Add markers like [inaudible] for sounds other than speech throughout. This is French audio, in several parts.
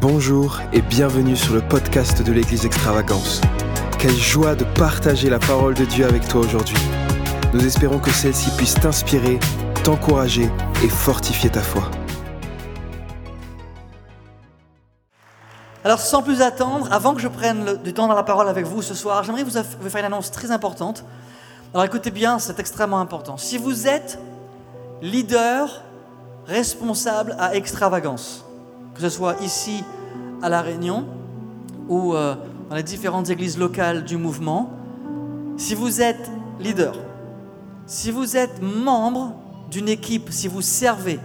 Bonjour et bienvenue sur le podcast de l'Église Extravagance. Quelle joie de partager la parole de Dieu avec toi aujourd'hui. Nous espérons que celle-ci puisse t'inspirer, t'encourager et fortifier ta foi. Alors sans plus attendre, avant que je prenne du temps dans la parole avec vous ce soir, j'aimerais vous faire une annonce très importante. Alors écoutez bien, c'est extrêmement important. Si vous êtes leader responsable à extravagance, que ce soit ici à La Réunion ou euh, dans les différentes églises locales du mouvement, si vous êtes leader, si vous êtes membre d'une équipe, si vous servez,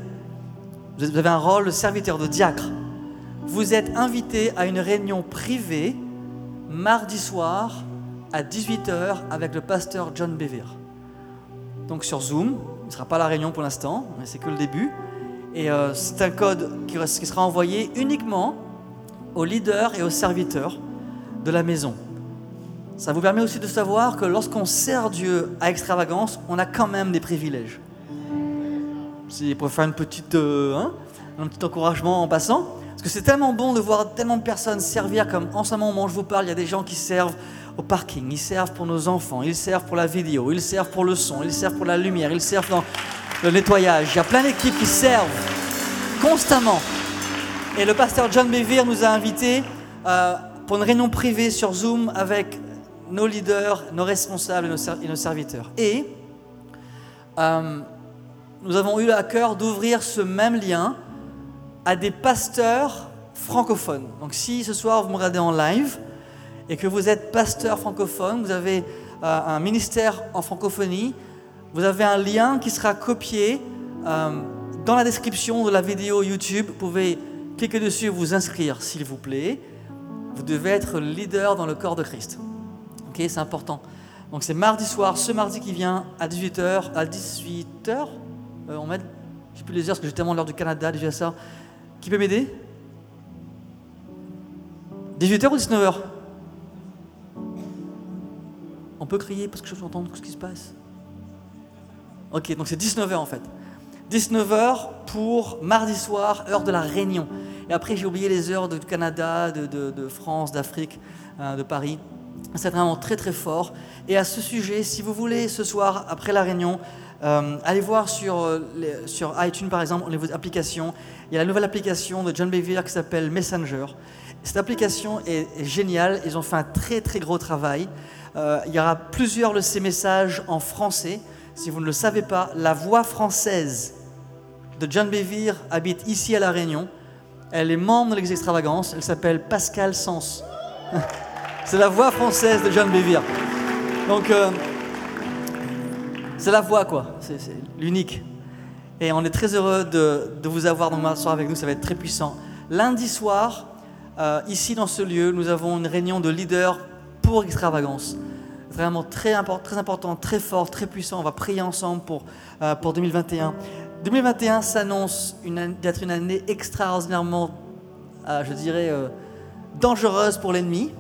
vous avez un rôle de serviteur, de diacre, vous êtes invité à une réunion privée mardi soir à 18h avec le pasteur John Bevere. Donc sur Zoom, il ne sera pas la réunion pour l'instant, mais c'est que le début. Et euh, c'est un code qui, sera envoyé uniquement aux leaders et aux serviteurs de la maison. Ça vous permet aussi de savoir que lorsqu'on sert Dieu à extravagance, on a quand même des privilèges. C'est pour faire une petite, euh, hein, un petit encouragement en passant. Parce que c'est tellement bon de voir tellement de personnes servir comme en ce moment où je vous parle, il y a des gens qui servent au parking, ils servent pour nos enfants, ils servent pour la vidéo, ils servent pour le son, ils servent pour la lumière, ils servent dans le nettoyage. Il y a plein d'équipes qui servent constamment. Et le pasteur John Bevere nous a invités euh, pour une réunion privée sur Zoom avec nos leaders, nos responsables et nos, serviteurs. Et euh, nous avons eu à cœur d'ouvrir ce même lien à des pasteurs francophones. Donc si ce soir vous me regardez en live et que vous êtes pasteur francophone, vous avez euh, un ministère en francophonie, vous avez un lien qui sera copié euh, dans la description de la vidéo YouTube. Vous pouvez cliquer dessus et vous inscrire, s'il vous plaît. Vous devez être leader dans le corps de Christ. Ok, c'est important. Donc c'est mardi soir, ce mardi qui vient à 18h. À 18h, euh, on met, je sais plus les heures parce que j'ai tellement l'heure du Canada déjà ça. Qui peut m'aider? 18h ou 19h On peut crier parce que je veux entendre ce qui se passe. Ok, donc c'est 19h en fait. 19h pour mardi soir, heure de la Réunion. Et après, j'ai oublié les heures du Canada, de, France, d'Afrique, euh, de Paris. C'est vraiment très très fort. Et à ce sujet, si vous voulez ce soir, après la Réunion, euh, allez voir sur, euh, sur iTunes par exemple, les applications. Il y a la nouvelle application de John Bevere qui s'appelle Messenger. Cette application est, est géniale. Ils ont fait un très très gros travail. Il y aura plusieurs de ces messages en français. Si vous ne le savez pas, la voix française de John Bevere habite ici à La Réunion. Elle est membre de l'Église Extravagance. Elle s'appelle Pascal Sens. [laughs] C'est la voix française de John Bevere. Donc, euh, c'est la voix, quoi. C'est l'unique. Et on est très heureux de, vous avoir demain soir avec nous. Ça va être très puissant. Lundi soir, euh, ici dans ce lieu, nous avons une réunion de leaders pour Extravagance. Vraiment très, import- très important, très fort, très puissant. On va prier ensemble pour, euh, pour 2021. 2021 s'annonce d'être une année extraordinairement, euh, je dirais, euh, dangereuse pour l'ennemi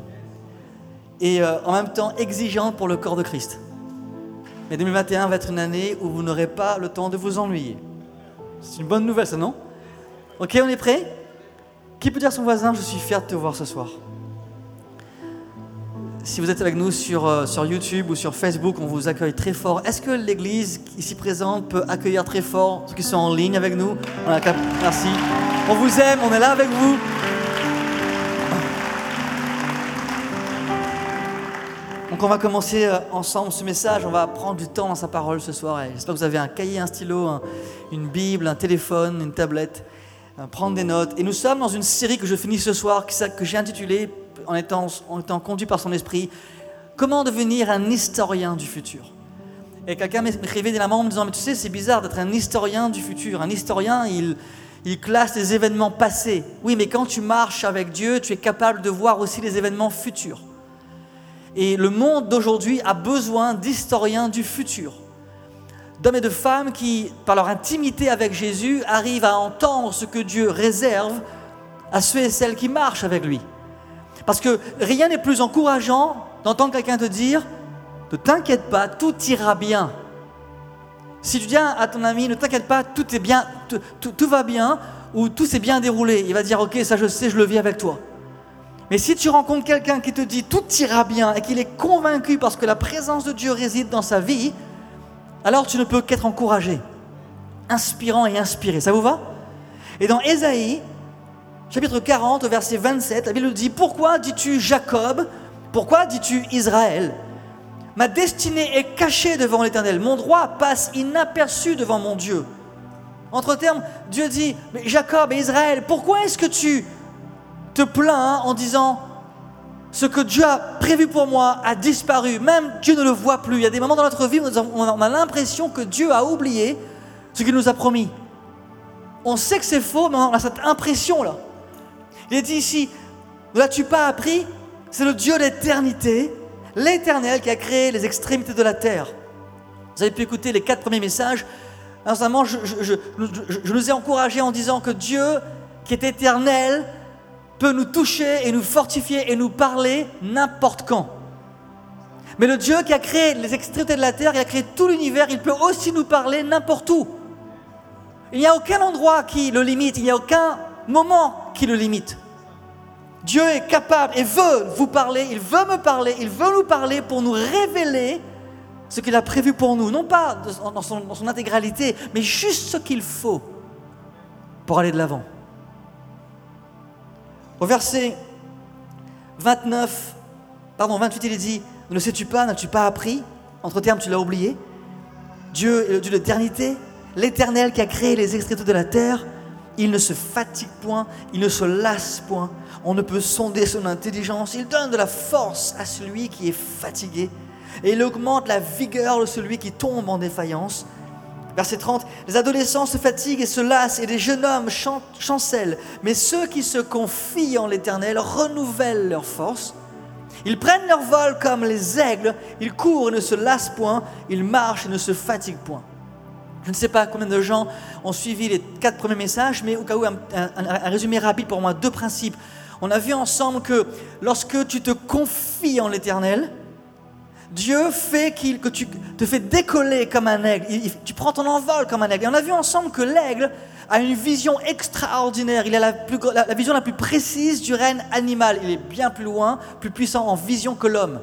et en même temps exigeante pour le corps de Christ. Mais 2021 va être une année où vous n'aurez pas le temps de vous ennuyer. C'est une bonne nouvelle, ça, non? Ok, on est prêt? Qui peut dire à son voisin, je suis fier de te voir ce soir Si vous êtes avec nous sur, euh, sur YouTube ou sur Facebook, on vous accueille très fort. Est-ce que l'Église ici présente peut accueillir très fort ceux qui sont en ligne avec nous On Merci. On vous aime, on est là avec vous. Donc on va commencer euh, ensemble ce message, on va prendre du temps dans sa parole ce soir. J'espère que vous avez un cahier, un stylo, un- une Bible, un téléphone, une tablette, euh, prendre des notes. Et nous sommes dans une série que je finis ce soir, que j'ai intitulée, en étant, conduit par son esprit, Comment devenir un historien du futur? Et quelqu'un m'écrivait dernièrement en me disant, mais tu sais, c'est bizarre d'être un historien du futur. Un historien, il, il classe les événements passés. Oui, mais quand tu marches avec Dieu, tu es capable de voir aussi les événements futurs. Et le monde d'aujourd'hui a besoin d'historiens du futur. D'hommes et de femmes qui, par leur intimité avec Jésus, arrivent à entendre ce que Dieu réserve à ceux et celles qui marchent avec lui. Parce que rien n'est plus encourageant d'entendre quelqu'un te dire Ne t'inquiète pas, tout ira bien. Si tu dis à ton ami Ne t'inquiète pas, tout est bien, tout, va bien, où tout s'est bien déroulé, il va dire ok, ça je sais, je le vis avec toi. Mais si tu rencontres quelqu'un qui te dit tout ira bien et qu'il est convaincu parce que la présence de Dieu réside dans sa vie, alors tu ne peux qu'être encouragé, inspirant et inspiré. Ça vous va? Et dans Ésaïe, chapitre 40, verset 27, la Bible dit Pourquoi dis-tu Jacob? Pourquoi dis-tu Israël? Ma destinée est cachée devant l'Éternel. Mon droit passe inaperçu devant mon Dieu. Entre termes, Dieu dit, Jacob et Israël, pourquoi est-ce que tu te plains en disant, ce que Dieu a prévu pour moi a disparu, même Dieu ne le voit plus. Il y a des moments dans notre vie où on a l'impression que Dieu a oublié ce qu'il nous a promis. On sait que c'est faux, mais on a cette impression-là. Il est dit ici, ne l'as-tu pas appris? C'est le Dieu d'éternité l'Éternel qui a créé les extrémités de la terre. Vous avez pu écouter les quatre premiers messages. Récemment, je, je, nous ai encouragés en disant que Dieu, qui est éternel, peut nous toucher et nous fortifier et nous parler n'importe quand. Mais le Dieu qui a créé les extrémités de la terre, qui a créé tout l'univers, il peut aussi nous parler n'importe où. Il n'y a aucun endroit qui le limite, il n'y a aucun moment qui le limite. Dieu est capable et veut vous parler, il veut me parler, il veut nous parler pour nous révéler ce qu'il a prévu pour nous. Non pas dans son, intégralité, mais juste ce qu'il faut pour aller de l'avant. Au verset 29, pardon, 28, il est dit Ne sais-tu pas, n'as-tu pas appris? Entre termes, tu l'as oublié. Dieu est le Dieu d'éternité, l'éternel qui a créé les extrémités de la terre. Il ne se fatigue point, il ne se lasse point on ne peut sonder son intelligence. Il donne de la force à celui qui est fatigué et il augmente la vigueur de celui qui tombe en défaillance. Verset 30, les adolescents se fatiguent et se lassent et les jeunes hommes chancellent, mais ceux qui se confient en l'Éternel renouvellent leur force. Ils prennent leur vol comme les aigles, ils courent et ne se lassent point, ils marchent et ne se fatiguent point. Je ne sais pas combien de gens ont suivi les quatre premiers messages, mais au cas où un résumé rapide pour moi, deux principes on a vu ensemble que lorsque tu te confies en l'Éternel, Dieu fait que tu te fais décoller comme un aigle. tu prends ton envol comme un aigle. Et on a vu ensemble que l'aigle a une vision extraordinaire. Il a la vision la plus précise du règne animal. Il est bien plus loin, plus puissant en vision que l'homme.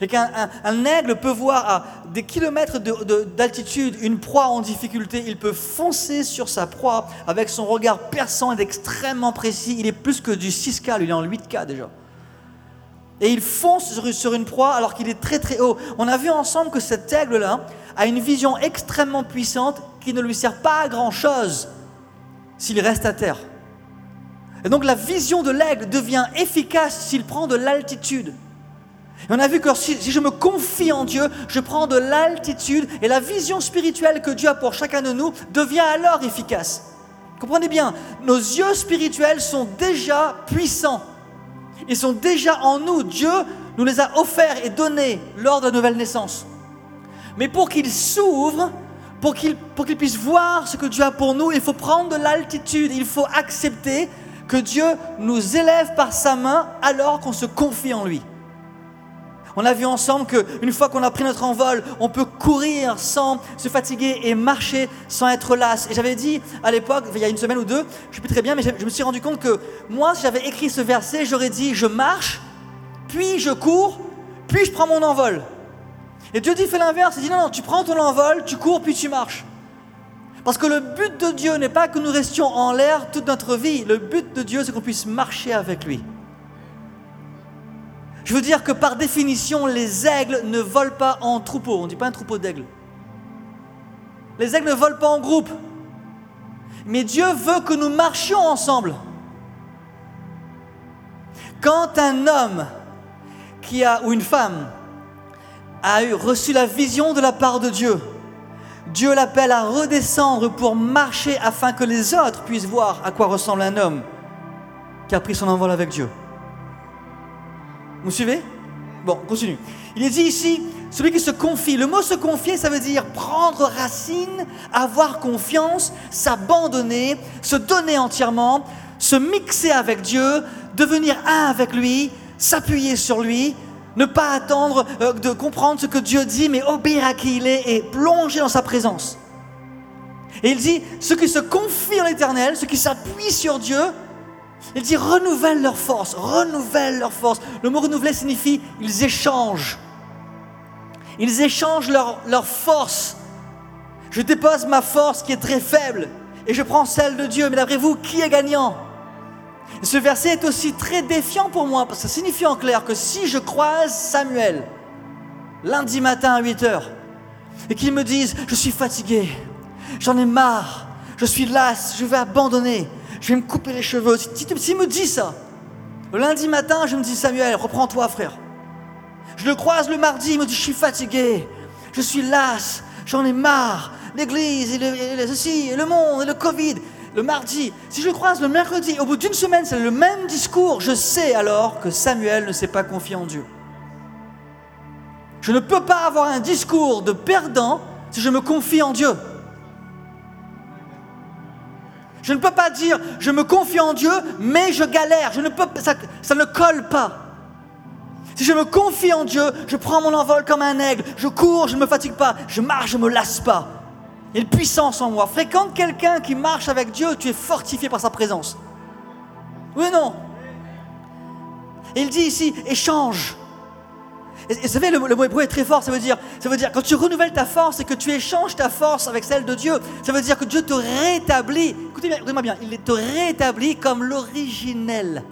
Et qu'un un, aigle peut voir à des kilomètres d'altitude une proie en difficulté, il peut foncer sur sa proie avec son regard perçant et extrêmement précis. Il est plus que du 6K, il est en 8K déjà. Et il fonce sur une proie alors qu'il est très très haut. On a vu ensemble que cet aigle-là a une vision extrêmement puissante qui ne lui sert pas à grand-chose s'il reste à terre. Et donc la vision de l'aigle devient efficace s'il prend de l'altitude. Et on a vu que si, je me confie en Dieu, je prends de l'altitude et la vision spirituelle que Dieu a pour chacun de nous devient alors efficace. Comprenez bien, nos yeux spirituels sont déjà puissants. Ils sont déjà en nous. Dieu nous les a offerts et donnés lors de la nouvelle naissance. Mais pour qu'ils s'ouvrent, pour qu'ils puissent voir ce que Dieu a pour nous, il faut prendre de l'altitude. Il faut accepter que Dieu nous élève par sa main alors qu'on se confie en lui. On a vu ensemble qu'une fois qu'on a pris notre envol, on peut courir sans se fatiguer et marcher sans être las. Et j'avais dit à l'époque, il y a une semaine ou deux, je ne sais plus très bien, mais je me suis rendu compte que moi, si j'avais écrit ce verset, j'aurais dit je marche, puis je cours, puis je prends mon envol. Et Dieu dit fait l'inverse, il dit non, non, tu prends ton envol, tu cours, puis tu marches. Parce que le but de Dieu n'est pas que nous restions en l'air toute notre vie, le but de Dieu c'est qu'on puisse marcher avec lui. Je veux dire que par définition, les aigles ne volent pas en troupeau. On ne dit pas un troupeau d'aigles. Les aigles ne volent pas en groupe. Mais Dieu veut que nous marchions ensemble. Quand un homme qui a, ou une femme a reçu la vision de la part de Dieu, Dieu l'appelle à redescendre pour marcher afin que les autres puissent voir à quoi ressemble un homme qui a pris son envol avec Dieu. Vous suivez? Bon, continue. Il est dit ici, celui qui se confie. Le mot se confier, ça veut dire prendre racine, avoir confiance, s'abandonner, se donner entièrement, se mixer avec Dieu, devenir un avec lui, s'appuyer sur lui, ne pas attendre euh, de comprendre ce que Dieu dit, mais obéir à qui il est et plonger dans sa présence. Et il dit, ceux qui se confient en l'éternel, ceux qui s'appuient sur Dieu, il dit renouvelle leur force, renouvelle leur force. Le mot renouveler signifie ils échangent. Ils échangent leur, force. Je dépose ma force qui est très faible et je prends celle de Dieu. Mais d'après vous, qui est gagnant? Ce verset est aussi très défiant pour moi parce que ça signifie en clair que si je croise Samuel lundi matin à 8 heures et qu'il me dise je suis fatigué, j'en ai marre, je suis las, je vais abandonner, je vais me couper les cheveux. S'il me dit ça, le lundi matin, je me dis Samuel, reprends-toi frère. Je le croise le mardi, il me dit je suis fatigué, je suis las, j'en ai marre, l'église, et le, ceci, le monde, et le Covid. Le mardi, si je le croise le mercredi, au bout d'une semaine, c'est le même discours, je sais alors que Samuel ne s'est pas confié en Dieu. Je ne peux pas avoir un discours de perdant si je me confie en Dieu. Je ne peux pas dire je me confie en Dieu, mais je galère. Je ne peux, ça, ça ne colle pas. Si je me confie en Dieu, je prends mon envol comme un aigle, je cours, je ne me fatigue pas, je marche, je ne me lasse pas. Il y a une puissance en moi. Fréquente quelqu'un qui marche avec Dieu, tu es fortifié par sa présence. Oui ou non? Il dit ici, échange. Et, vous savez, le, mot hébreu est très fort, ça veut dire, ça veut dire, quand tu renouvelles ta force et que tu échanges ta force avec celle de Dieu, ça veut dire que Dieu te rétablit, écoutez bien, écoutez-moi bien, il te rétablit comme l'originel.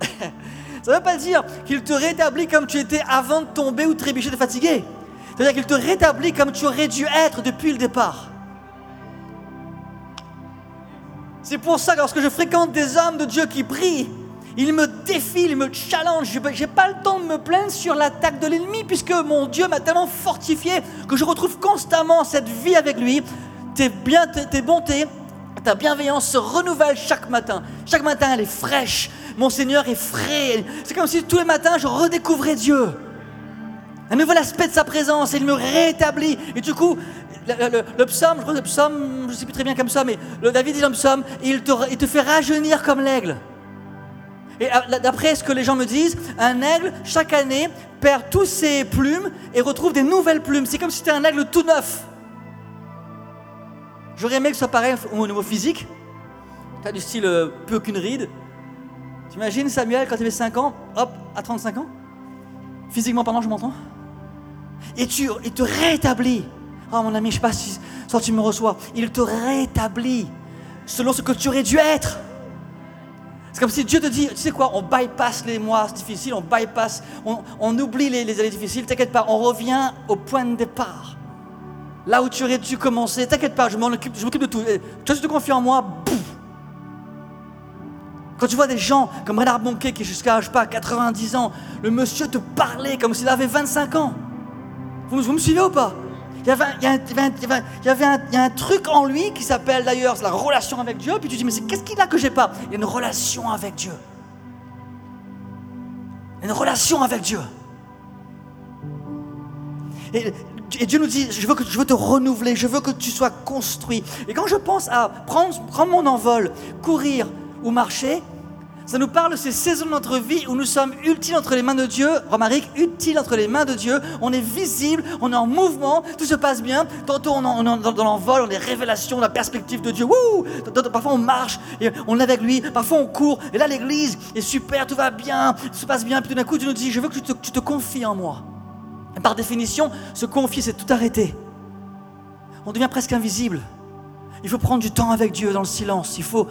[laughs] ça ne veut pas dire qu'il te rétablit comme tu étais avant de tomber ou de trébucher, de fatiguer. Ça veut dire qu'il te rétablit comme tu aurais dû être depuis le départ. C'est pour ça que lorsque je fréquente des hommes de Dieu qui prient, il me défie, il me challenge. Je n'ai pas le temps de me plaindre sur l'attaque de l'ennemi, puisque mon Dieu m'a tellement fortifié que je retrouve constamment cette vie avec lui. Tes, tes bontés, ta bienveillance se renouvelle chaque matin. Chaque matin, elle est fraîche. Mon Seigneur est frais. C'est comme si tous les matins, je redécouvrais Dieu. Un nouvel aspect de sa présence. Il me rétablit. Et du coup, le, psaume, je crois que le psaume, je ne sais plus très bien comme ça, mais le David dit dans le psaume, il il te fait rajeunir comme l'aigle. Et d'après ce que les gens me disent, un aigle, chaque année, perd tous ses plumes et retrouve des nouvelles plumes. C'est comme si c'était un aigle tout neuf. J'aurais aimé que ce soit pareil au niveau physique. Tu as du style euh, plus aucune ride. T'imagines Samuel quand il avait 5 ans, hop, à 35 ans? Physiquement parlant, je m'entends. Et tu, il te rétablit. Oh mon ami, je sais pas si tu me reçois. Il te rétablit selon ce que tu aurais dû être. C'est comme si Dieu te dit, tu sais quoi, on bypass les mois difficiles, on bypass, on, oublie les, années difficiles, t'inquiète pas, on revient au point de départ. Là où tu aurais dû commencer, t'inquiète pas, je m'occupe, je m'occupe de tout. Tu te confies en moi, boum. Quand tu vois des gens comme Renard Bonquet qui jusqu'à, je sais pas, 90 ans, le monsieur te parlait comme s'il avait 25 ans. vous me suivez ou pas? Il y avait, un, truc en lui qui s'appelle d'ailleurs la relation avec Dieu. Puis tu dis, mais qu'est-ce qu'il a que j'ai pas? Il y a une relation avec Dieu. Une relation avec Dieu. Et, Dieu nous dit, je veux, que, je te renouveler, je veux que tu sois construit. Et quand je pense à prendre mon envol, courir ou marcher, ça nous parle de ces saisons de notre vie où nous sommes utiles entre les mains de Dieu. Romaric, utiles entre les mains de Dieu. On est visible, on est en mouvement, tout se passe bien. Tantôt on est dans l'envol, on a des révélations, la perspective de Dieu. Wouh Parfois on marche et on est avec lui. Parfois on court. Et là l'église est super, tout va bien, tout se passe bien. Puis tout d'un coup tu nous dis, je veux que tu te, tu te confies en moi. Et par définition, se confier, c'est tout arrêter. On devient presque invisible. Il faut prendre du temps avec Dieu dans le silence. Il faut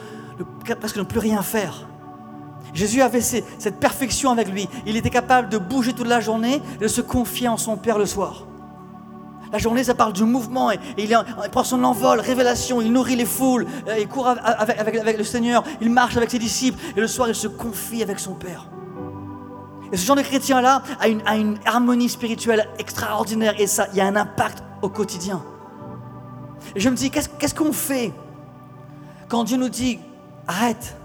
presque ne plus rien faire. Jésus avait cette perfection avec lui. Il était capable de bouger toute la journée et de se confier en son Père le soir. La journée, ça parle du mouvement et, il, prend son envol, révélation, il nourrit les foules, euh, il court avec, le Seigneur, il marche avec ses disciples et le soir, il se confie avec son Père. Et ce genre de chrétien-là a une, a une harmonie spirituelle extraordinaire et ça, il y a un impact au quotidien. Et je me dis, qu'est-ce qu'on fait quand Dieu nous dit, arrête,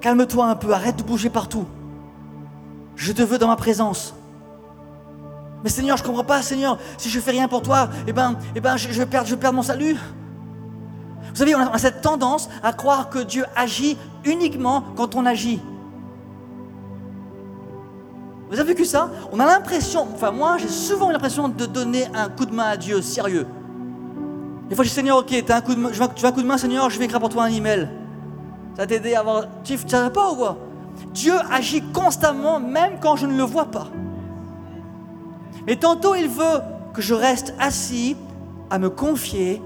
Calme-toi un peu, arrête de bouger partout. Je te veux dans ma présence. Mais Seigneur, je ne comprends pas, Seigneur, si je fais rien pour toi, eh ben, eh ben, je, vais perdre, je mon salut. Vous savez, on a cette tendance à croire que Dieu agit uniquement quand on agit. Vous avez vécu ça? On a l'impression, enfin moi j'ai souvent l'impression de donner un coup de main à Dieu sérieux. Des fois je dis Seigneur, ok, as un coup de main, je veux un coup de main Seigneur, je vais écrire pour toi un email. Ça va t'aider à avoir... Tu ne savais pas ou quoi Dieu agit constamment même quand je ne le vois pas. Mais tantôt il veut que je reste assis à me confier,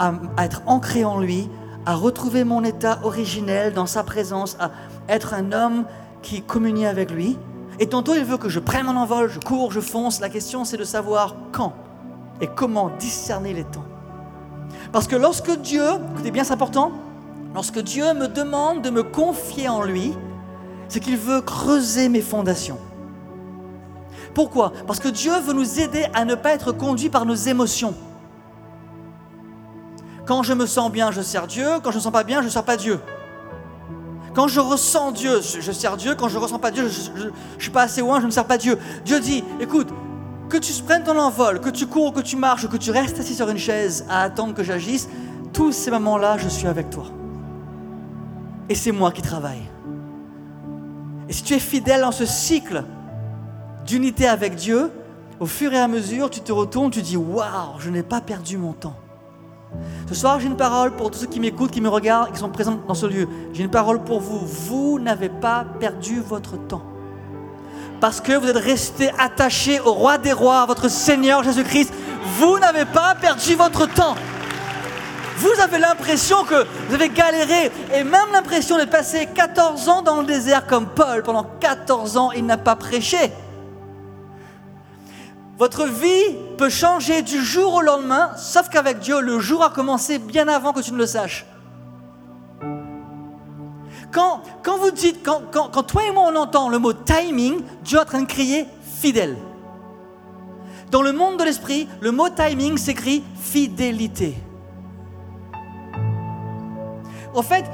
à, à être ancré en lui, à retrouver mon état originel dans sa présence, à être un homme qui communie avec lui. Et tantôt, il veut que je prenne mon envol, je cours, je fonce. La question, c'est de savoir quand et comment discerner les temps. Parce que lorsque Dieu, écoutez bien, c'est important, lorsque Dieu me demande de me confier en lui, c'est qu'il veut creuser mes fondations. Pourquoi? Parce que Dieu veut nous aider à ne pas être conduits par nos émotions. Quand je me sens bien, je sers Dieu. Quand je ne me sens pas bien, je ne sers pas Dieu. Quand je ressens Dieu, je sers Dieu. Quand je ne ressens pas Dieu, je ne suis pas assez loin, je ne sers pas Dieu. Dieu dit, écoute, que tu prennes ton envol, que tu cours, que tu marches, que tu restes assis sur une chaise à attendre que j'agisse, tous ces moments-là, je suis avec toi. Et c'est moi qui travaille. Et si tu es fidèle dans ce cycle d'unité avec Dieu, au fur et à mesure, tu te retournes, tu dis Waouh, je n'ai pas perdu mon temps. Ce soir, j'ai une parole pour tous ceux qui m'écoutent, qui me regardent, qui sont présents dans ce lieu. J'ai une parole pour vous. Vous n'avez pas perdu votre temps. Parce que vous êtes resté attaché au roi des rois, à votre Seigneur Jésus-Christ. Vous n'avez pas perdu votre temps. Vous avez l'impression que vous avez galéré et même l'impression d'être passé 14 ans dans le désert comme Paul. Pendant 14 ans, il n'a pas prêché. Votre vie peut changer du jour au lendemain, sauf qu'avec Dieu, le jour a commencé bien avant que tu ne le saches. Quand, quand vous dites, quand, quand, quand toi et moi on entend le mot timing, Dieu est en train de crier fidèle. Dans le monde de l'esprit, le mot timing s'écrit fidélité. En fait,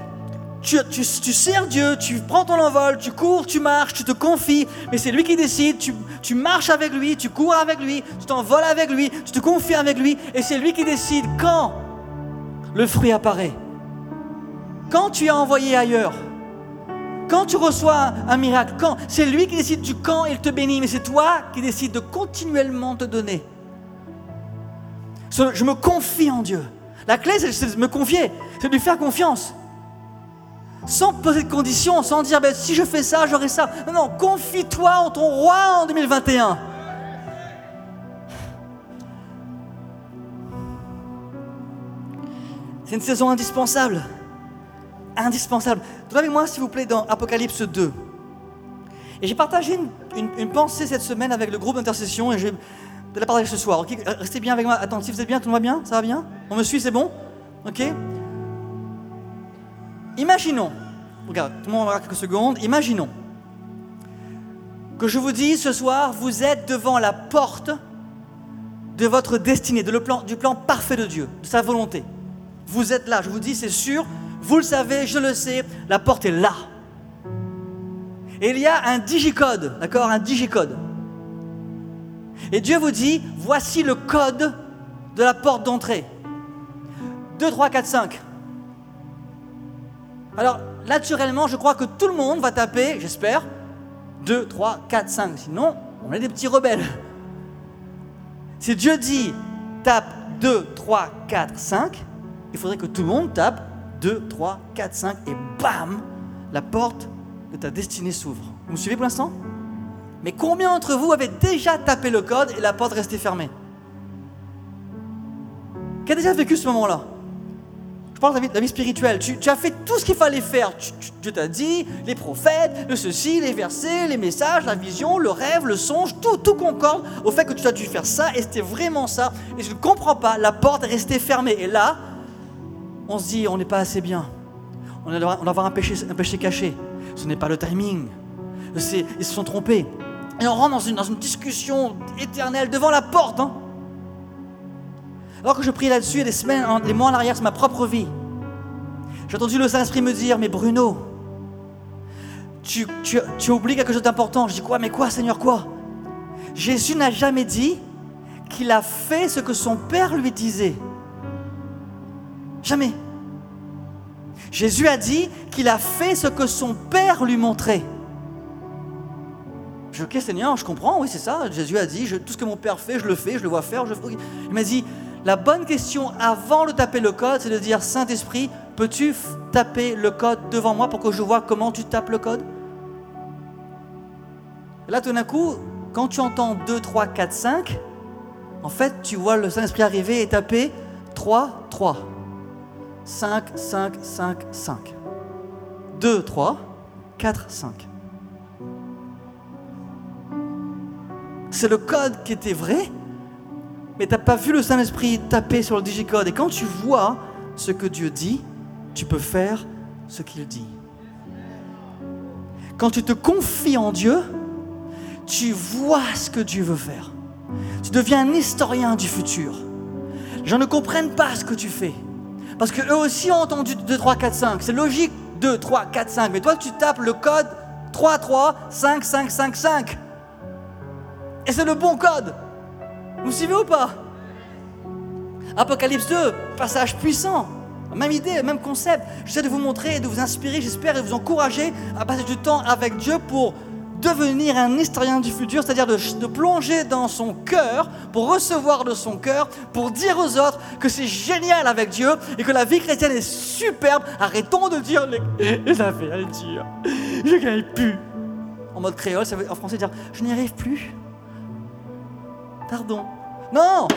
tu, sers Dieu, tu prends ton envol, tu cours, tu marches, tu te confies, mais c'est lui qui décide, tu, tu, marches avec lui, tu cours avec lui, tu t'envoles avec lui, tu te confies avec lui, et c'est lui qui décide quand le fruit apparaît. Quand tu es envoyé ailleurs, quand tu reçois un, miracle, quand c'est lui qui décide du quand il te bénit, mais c'est toi qui décides de continuellement te donner. Je me confie en Dieu. La clé, c'est de me confier, c'est de lui faire confiance sans poser de conditions, sans dire ben, si je fais ça, j'aurai ça. Non, non, confie-toi en ton roi en 2021. C'est une saison indispensable. Indispensable. Avec moi, s'il vous plaît, dans Apocalypse 2. Et j'ai partagé une, pensée cette semaine avec le groupe d'intercession et je vais la partager ce soir. Restez bien avec moi. si vous êtes bien, tout va bien Ça va bien On me suit, c'est bon Ok Imaginons, regarde, tout le monde va quelques secondes, imaginons que je vous dise ce soir, vous êtes devant la porte de votre destinée, de le plan, du plan parfait de Dieu, de sa volonté. Vous êtes là, je vous dis, c'est sûr, vous le savez, je le sais, la porte est là. Et il y a un digicode, d'accord, un digicode. Et Dieu vous dit, voici le code de la porte d'entrée. 2, 3, 4, 5. Alors, naturellement, je crois que tout le monde va taper, j'espère, 2, 3, 4, 5. Sinon, on est des petits rebelles. Si Dieu dit tape 2, 3, 4, 5, il faudrait que tout le monde tape 2, 3, 4, 5 et bam, la porte de ta destinée s'ouvre. Vous me suivez pour l'instant? Mais combien d'entre vous avez déjà tapé le code et la porte restait fermée Qui a déjà vécu ce moment-là je parle de la vie, spirituelle. Tu, as fait tout ce qu'il fallait faire. Dieu t'a dit, les prophètes, le ceci, les versets, les messages, la vision, le rêve, le songe, tout, tout concorde au fait que tu as dû faire ça et c'était vraiment ça. Et je ne comprends pas, la porte est restée fermée. Et là, on se dit, on n'est pas assez bien. On doit, avoir un un péché caché. Ce n'est pas le timing. Ils se sont trompés. Et on rentre dans une, dans une discussion éternelle devant la porte. Hein. Alors que je prie là-dessus, a des semaines, des mois en arrière, c'est ma propre vie. J'ai entendu le Saint-Esprit me dire, mais Bruno, tu, tu, tu oublies quelque chose d'important. Je dis quoi, mais quoi, Seigneur, quoi? Jésus n'a jamais dit qu'il a fait ce que son Père lui disait. Jamais. Jésus a dit qu'il a fait ce que son Père lui montrait. Je dis, ok Seigneur, je comprends, oui c'est ça. Jésus a dit, tout ce que mon Père fait, je le fais, je le vois faire. Je... Il m'a dit, la bonne question avant de taper le code, c'est de dire, Saint-Esprit, peux-tu taper le code devant moi pour que je vois comment tu tapes le code? Là, tout d'un coup, quand tu entends 2, 3, 4, 5, en fait, tu vois le Saint-Esprit arriver et taper 3, 3. 5, 5, 5, 5. 2, 3, 4, 5. C'est le code qui était vrai, mais tu n'as pas vu le Saint-Esprit taper sur le digicode. Et quand tu vois ce que Dieu dit, tu peux faire ce qu'il dit. Quand tu te confies en Dieu, tu vois ce que Dieu veut faire. Tu deviens un historien du futur. Les gens ne comprennent pas ce que tu fais. Parce qu'eux aussi ont entendu 2, 3, 4, 5. C'est logique 2, 3, 4, 5. Mais toi, tu tapes le code 3, 3, 5, 5, 5, 5. Et c'est le bon code. Vous suivez ou pas? Apocalypse 2, passage puissant. Même idée, même concept. J'essaie de vous montrer, de vous inspirer, j'espère, et de vous encourager à passer du temps avec Dieu pour devenir un historien du futur, c'est-à-dire de, plonger dans son cœur, pour recevoir de son cœur, pour dire aux autres que c'est génial avec Dieu et que la vie chrétienne est superbe. Arrêtons de dire les, les affaires dire Je n'y arrive plus. En mode créole, ça veut en français dire je n'y arrive plus. Pardon. Non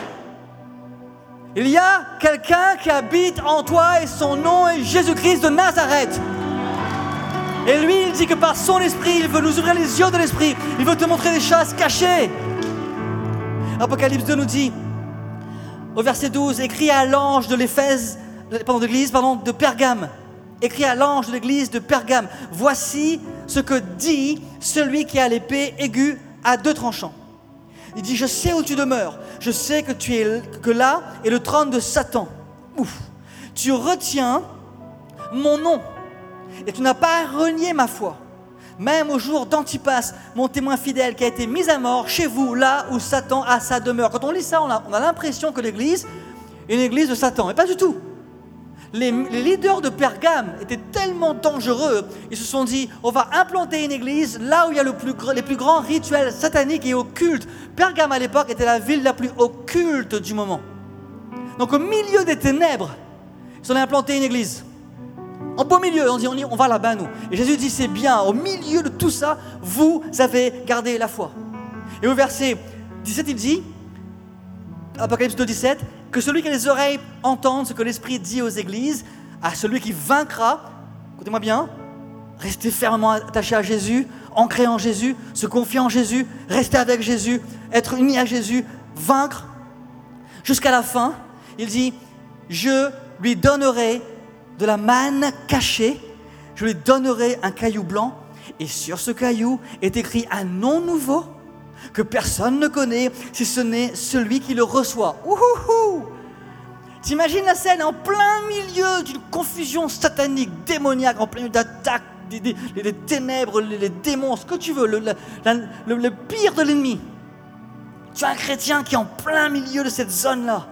Il y a quelqu'un qui habite en toi et son nom est Jésus-Christ de Nazareth. Et lui, il dit que par son esprit, il veut nous ouvrir les yeux de l'esprit. Il veut te montrer des choses cachées. Apocalypse 2 nous dit, au verset 12, écrit à l'ange de l'Éphèse, pardon, de l'église, pardon, de Pergame. Écrit à l'ange de l'église de Pergame. Voici ce que dit celui qui a l'épée aiguë à deux tranchants. Il dit, je sais où tu demeures. Je sais que là est le trône de Satan. Ouf. Tu retiens mon nom et tu n'as pas renié ma foi. Même au jour d'Antipas, mon témoin fidèle qui a été mis à mort chez vous, là où Satan a sa demeure. Quand on lit ça, on a, l'impression que l'Église est une Église de Satan. Mais pas du tout. Les, leaders de Pergame étaient tellement dangereux, ils se sont dit, on va implanter une église là où il y a le plus, les plus grands rituels sataniques et occultes. Pergame à l'époque était la ville la plus occulte du moment. Donc au milieu des ténèbres, ils ont implanté une église. En beau milieu, on dit, on, va là-bas, nous. Et Jésus dit, c'est bien, au milieu de tout ça, vous avez gardé la foi. Et au verset 17, il dit, Apocalypse 2, 17, que celui qui a les oreilles entende ce que l'Esprit dit aux églises, à celui qui vaincra, écoutez-moi bien, restez fermement attaché à Jésus, ancré en Jésus, se confier en Jésus, rester avec Jésus, être uni à Jésus, vaincre, jusqu'à la fin, il dit, je lui donnerai de la manne cachée, je lui donnerai un caillou blanc, et sur ce caillou est écrit un nom nouveau que personne ne connaît si ce n'est celui qui le reçoit. Ouhouhou T'imagines la scène en plein milieu d'une confusion satanique, démoniaque, en plein milieu d'attaques, des, ténèbres, les, démons, ce que tu veux, le, le pire de l'ennemi. Tu as un chrétien qui est en plein milieu de cette zone-là.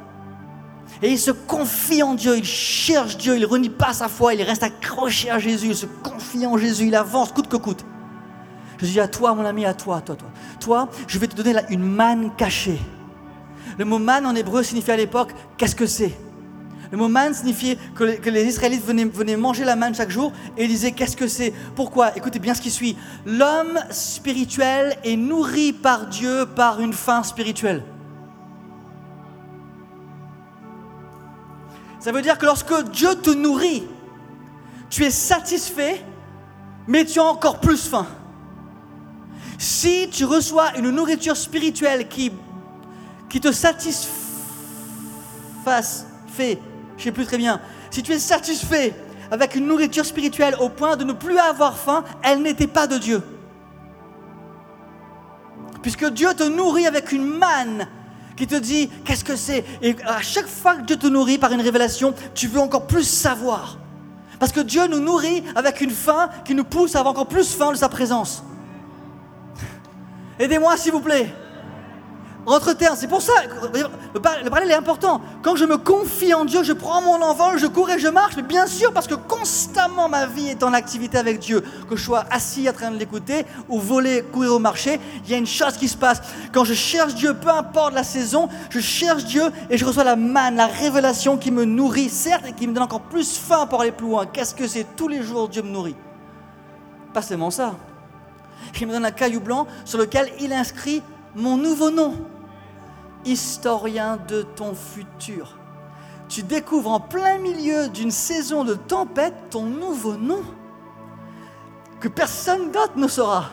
Et il se confie en Dieu, il cherche Dieu, il renie pas sa foi, il reste accroché à Jésus, il se confie en Jésus, il avance coûte que coûte. Je dis à toi, mon ami, à toi, toi, toi. Toi, je vais te donner une manne cachée. Le mot manne en hébreu signifiait à l'époque qu'est-ce que c'est? Le mot manne signifiait que les, Israélites venaient, manger la manne chaque jour et disaient qu'est-ce que c'est? Pourquoi? Écoutez bien ce qui suit. L'homme spirituel est nourri par Dieu par une faim spirituelle. Ça veut dire que lorsque Dieu te nourrit, tu es satisfait, mais tu as encore plus faim. Si tu reçois une nourriture spirituelle qui, te satisfasse, fait, je ne sais plus très bien, si tu es satisfait avec une nourriture spirituelle au point de ne plus avoir faim, elle n'était pas de Dieu. Puisque Dieu te nourrit avec une manne qui te dit qu'est-ce que c'est? Et à chaque fois que Dieu te nourrit par une révélation, tu veux encore plus savoir. Parce que Dieu nous nourrit avec une faim qui nous pousse à avoir encore plus faim de sa présence. Aidez-moi s'il vous plaît. Entre terre, c'est pour ça, le parallèle est important. Quand je me confie en Dieu, je prends mon envol, je cours et je marche, mais bien sûr parce que constamment ma vie est en activité avec Dieu. Que je sois assis en train de l'écouter ou voler, courir au marché, il y a une chose qui se passe. Quand je cherche Dieu, peu importe la saison, je cherche Dieu et je reçois la manne, la révélation qui me nourrit, certes, et qui me donne encore plus faim pour aller plus loin. Qu'est-ce que c'est? Tous les jours, Dieu me nourrit. Pas seulement ça. Il me donne un caillou blanc sur lequel il inscrit mon nouveau nom historien de ton futur. Tu découvres en plein milieu d'une saison de tempête ton nouveau nom, que personne d'autre ne saura.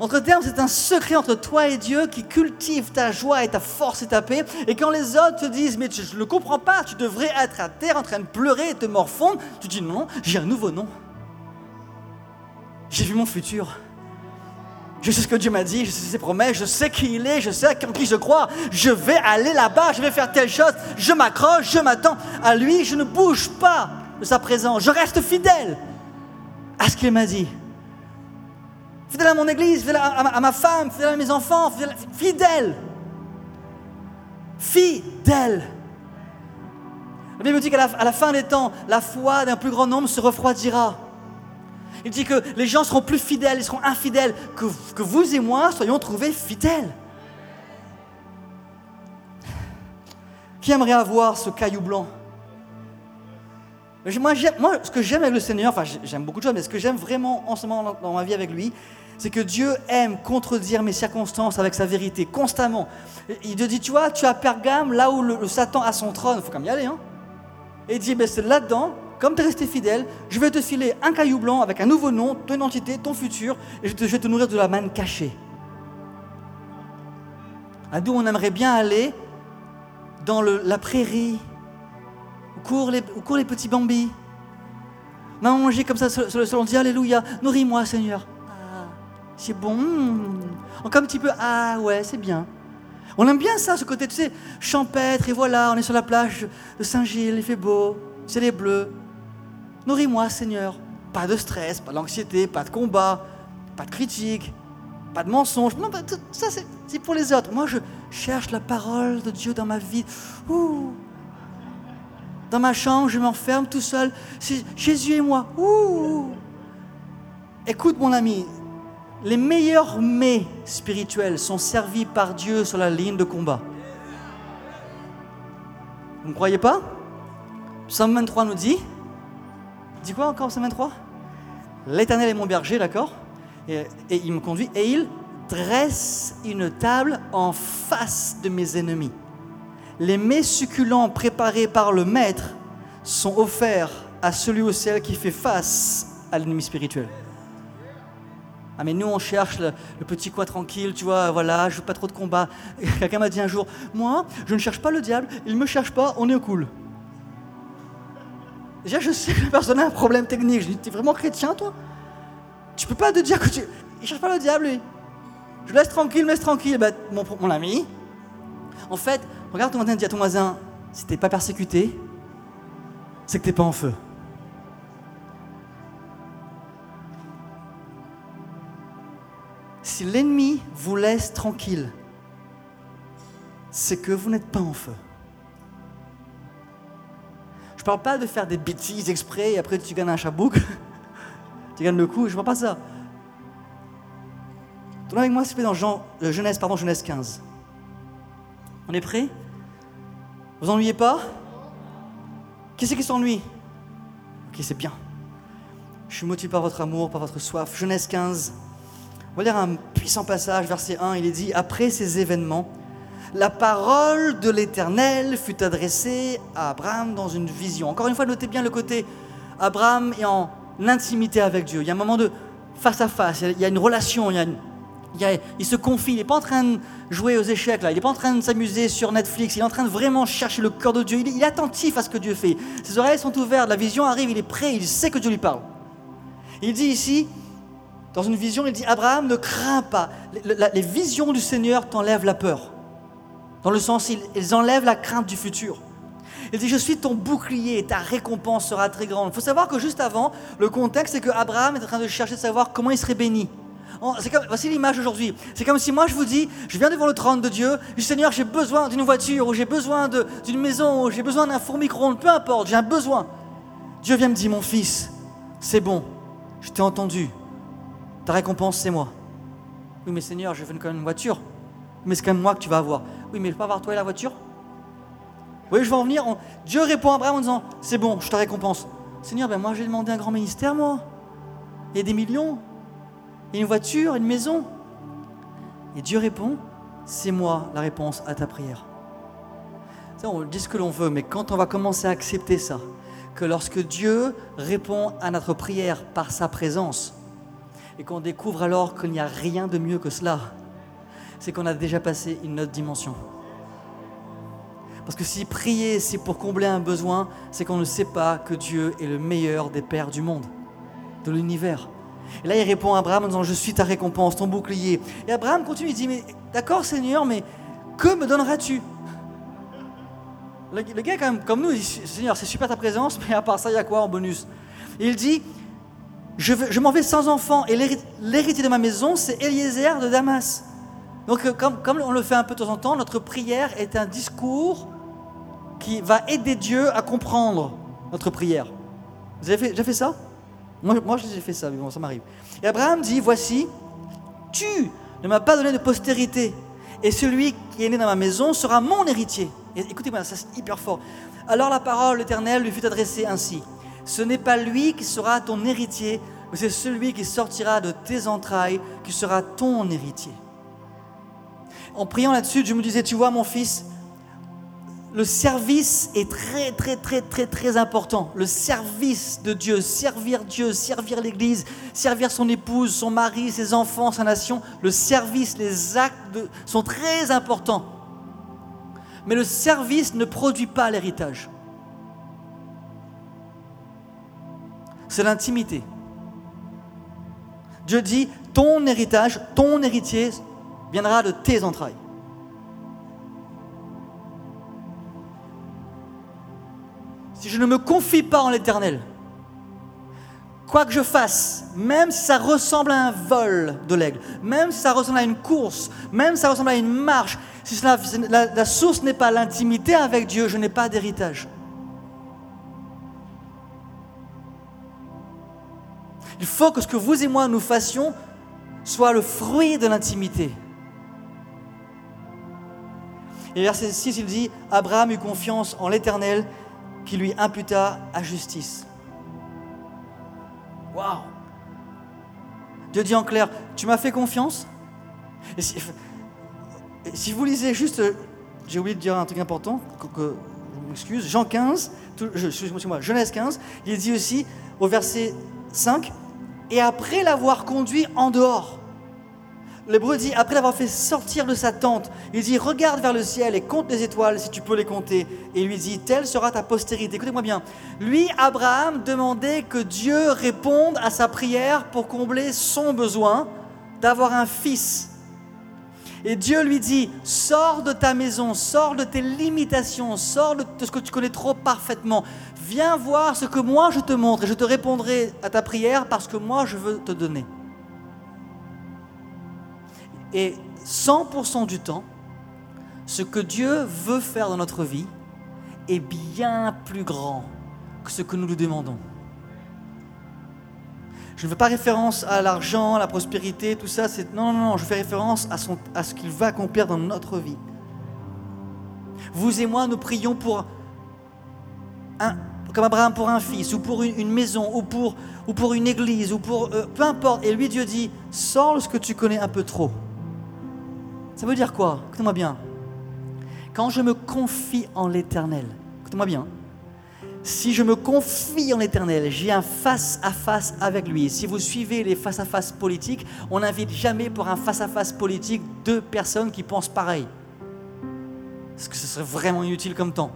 Entre termes, c'est un secret entre toi et Dieu qui cultive ta joie et ta force et ta paix. Et quand les autres te disent, mais je ne le comprends pas, tu devrais être à terre en train de pleurer et te morfondre, tu dis non, j'ai un nouveau nom. J'ai vu mon futur. Je sais ce que Dieu m'a dit, je sais ses promesses, je sais qui il est, je sais en qui je crois. Je vais aller là-bas, je vais faire telle chose. Je m'accroche, je m'attends à lui, je ne bouge pas de sa présence. Je reste fidèle à ce qu'il m'a dit. Fidèle à mon église, fidèle à, ma femme, fidèle à mes enfants, fidèle. Fidèle. La Bible dit qu'à la fin des temps, la foi d'un plus grand nombre se refroidira. Il dit que les gens seront plus fidèles, ils seront infidèles, que, que vous et moi soyons trouvés fidèles. Qui aimerait avoir ce caillou blanc? Moi, ce que j'aime avec le Seigneur, enfin j'aime beaucoup de choses, mais ce que j'aime vraiment en ce moment dans ma vie avec lui, c'est que Dieu aime contredire mes circonstances avec sa vérité, constamment. Il te dit, tu vois, tu as Pergame, là où le, Satan a son trône, il faut quand même y aller. Hein et il dit, ben, c'est là-dedans comme tu es resté fidèle, je vais te filer un caillou blanc avec un nouveau nom, ton identité, ton futur, et je, vais te nourrir de la manne cachée. À d'où on aimerait bien aller dans la prairie, où courent, les, les petits bambis. On a mangé comme ça sur, le sol, on dit Alléluia, nourris-moi Seigneur. Ah, c'est bon. Encore un petit peu, ah ouais, c'est bien. On aime bien ça, ce côté, tu sais, champêtre, et voilà, on est sur la plage de Saint-Gilles, il fait beau, c'est les bleus. Nourris-moi, Seigneur. Pas de stress, pas d'anxiété, pas de combat, pas de critique, pas de mensonge. Non, tout ça, c'est pour les autres. Moi, je cherche la parole de Dieu dans ma vie. Ouh. Dans ma chambre, je m'enferme tout seul. C'est Jésus et moi. Ouh. Écoute, mon ami, les meilleurs mets spirituels sont servis par Dieu sur la ligne de combat. Vous ne croyez pas? Psaume 23 nous dit Dis quoi encore, semaine 3 L'éternel est mon berger, d'accord? Et, il me conduit et il dresse une table en face de mes ennemis. Les mets succulents préparés par le maître sont offerts à celui ou celle qui fait face à l'ennemi spirituel. Ah mais nous on cherche le, petit quoi tranquille, tu vois, voilà, je veux pas trop de combat. [laughs] Quelqu'un m'a dit un jour, moi je ne cherche pas le diable, il me cherche pas, on est cool. Déjà, je sais que la personne a un problème technique. Je dis, t'es vraiment chrétien, toi? Tu peux pas te dire que tu. Il cherche pas le diable, lui. Je laisse tranquille, laisse tranquille. Ben, mon, mon ami, en fait, regarde ton voisin dis à ton voisin, si t'es pas persécuté, c'est que t'es pas en feu. Si l'ennemi vous laisse tranquille, c'est que vous n'êtes pas en feu. Je parle pas de faire des bêtises exprès et après tu gagnes un chabouk. [laughs] tu gagnes le coup, je parle pas ça. Tournez avec moi, c'est dans Jean, euh, Genèse, pardon, Genèse 15. On est prêt Vous ennuyez pas? Qui c'est qui s'ennuie? Ok, c'est bien. Je suis motivé par votre amour, par votre soif. Genèse 15. On va lire un puissant passage, verset 1. Il est dit Après ces événements, la parole de l'Éternel fut adressée à Abraham dans une vision. Encore une fois, notez bien le côté Abraham est en intimité avec Dieu. Il y a un moment de face à face, il y a une relation, il, se confie, il n'est pas en train de jouer aux échecs, il n'est pas en train de s'amuser sur Netflix, il est en train de vraiment chercher le cœur de Dieu, il est, attentif à ce que Dieu fait. Ses oreilles sont ouvertes, la vision arrive, il est prêt, il sait que Dieu lui parle. Il dit ici, dans une vision, il dit, Abraham, ne crains pas, les visions du Seigneur t'enlèvent la peur. Dans le sens, ils, enlèvent la crainte du futur. Il dit, je suis ton bouclier ta récompense sera très grande. Il faut savoir que juste avant, le contexte, c'est que Abraham est en train de chercher de savoir comment il serait béni. voici l'image aujourd'hui. C'est comme si moi je vous dis, je viens devant le trône de Dieu, je dis Seigneur, j'ai besoin d'une voiture, ou j'ai besoin d'une maison, ou j'ai besoin d'un four micro-ondes, peu importe, j'ai un besoin. Dieu vient me dire, mon fils, c'est bon, je t'ai entendu. Ta récompense, c'est moi. Oui, mais Seigneur, je veux quand même une voiture. Mais c'est quand même moi que tu vas avoir. Oui, mais je peux avoir toi et la voiture Oui, je vais en venir. Dieu répond à Abraham en disant C'est bon, je te récompense. Seigneur, ben moi j'ai demandé un grand ministère, moi. Il y a des millions. Il une voiture, une maison. Et Dieu répond C'est moi la réponse à ta prière. On dit ce que l'on veut, mais quand on va commencer à accepter ça, que lorsque Dieu répond à notre prière par sa présence, et qu'on découvre alors qu'il n'y a rien de mieux que cela, c'est qu'on a déjà passé une autre dimension. Parce que si prier, c'est pour combler un besoin, c'est qu'on ne sait pas que Dieu est le meilleur des pères du monde, de l'univers. Et là, il répond à Abraham en disant, je suis ta récompense, ton bouclier. Et Abraham continue, il dit, mais d'accord Seigneur, mais que me donneras-tu? Le, gars, quand même, comme nous, il dit, Seigneur, c'est super ta présence, mais à part ça, il y a quoi en bonus? Il dit, je, m'en vais sans enfant, et l'héritier de ma maison, c'est Eliezer de Damas. Donc, euh, comme, on le fait un peu de temps en temps, notre prière est un discours qui va aider Dieu à comprendre notre prière. Vous avez fait, déjà fait ça? Moi, j'ai fait ça, mais bon, ça m'arrive. Et Abraham dit, voici, tu ne m'as pas donné de postérité, et celui qui est né dans ma maison sera mon héritier. Écoutez-moi, ça c'est hyper fort. Alors la parole l'Éternel lui fut adressée ainsi. Ce n'est pas lui qui sera ton héritier, mais c'est celui qui sortira de tes entrailles qui sera ton héritier. En priant là-dessus, je me disais, tu vois mon fils, le service est très, très, très, très, très important. Le service de Dieu, servir Dieu, servir l'Église, servir son épouse, son mari, ses enfants, sa nation. Le service, les actes sont très importants. Mais le service ne produit pas l'héritage. C'est l'intimité. Dieu dit, ton héritage, ton héritier viendra de tes entrailles. si je ne me confie pas en l'Éternel, quoi que je fasse, même si ça ressemble à un vol de l'aigle, même si ça ressemble à une course, même si ça ressemble à une marche, si la, source n'est pas l'intimité avec Dieu, je n'ai pas d'héritage. Il faut que ce que vous et moi nous fassions soit le fruit de l'intimité. Et verset 6, il dit, Abraham eut confiance en l'Éternel qui lui imputa à justice. Waouh Dieu dit en clair, tu m'as fait confiance? Si, vous lisez juste, j'ai oublié de dire un truc important, que, je m'excuse, Jean 15, excusez-moi, Genèse 15, il dit aussi au verset 5, et après l'avoir conduit en dehors, L'hébreu dit, après l'avoir fait sortir de sa tente, il dit, regarde vers le ciel et compte les étoiles si tu peux les compter. Et il lui dit, telle sera ta postérité. Écoutez-moi bien. Lui, Abraham, demandait que Dieu réponde à sa prière pour combler son besoin d'avoir un fils. Et Dieu lui dit, sors de ta maison, sors de tes limitations, sors de ce que tu connais trop parfaitement. Viens voir ce que moi je te montre et je te répondrai à ta prière parce que moi je veux te donner. Et 100% du temps, ce que Dieu veut faire dans notre vie est bien plus grand que ce que nous lui demandons. Je ne fais pas référence à l'argent, la prospérité, tout ça. C'est non, non, non. Je fais référence à, son, ce qu'il va accomplir dans notre vie. Vous et moi, nous prions pour un, comme Abraham pour un fils, ou pour une, maison, ou pour, ou pour une église, ou pour euh, peu importe. Et lui, Dieu dit, sors ce que tu connais un peu trop. Ça veut dire quoi? Écoutez-moi bien. Quand je me confie en l'Éternel, écoutez-moi bien, si je me confie en l'Éternel, j'ai un face-à-face avec lui. Si vous suivez les face-à-face politiques, on n'invite jamais pour un face-à-face politique deux personnes qui pensent pareil. Parce que ce serait vraiment inutile comme temps?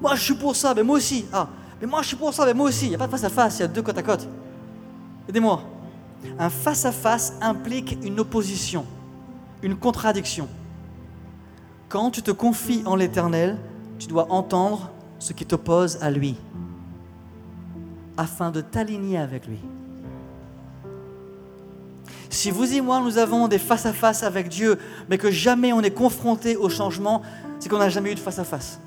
Moi je suis pour ça, mais moi aussi. Ah, mais moi je suis pour ça, mais moi aussi. Il n'y a pas de face-à-face, il y a deux côte à côte. Aidez-moi. Un face-à-face implique une opposition une contradiction. Quand tu te confies en l'Éternel, tu dois entendre ce qui t'oppose à lui, afin de t'aligner avec lui. Si vous et moi, nous avons des face-à-face avec Dieu, mais que jamais on est confronté au changement, c'est qu'on n'a jamais eu de face-à-face.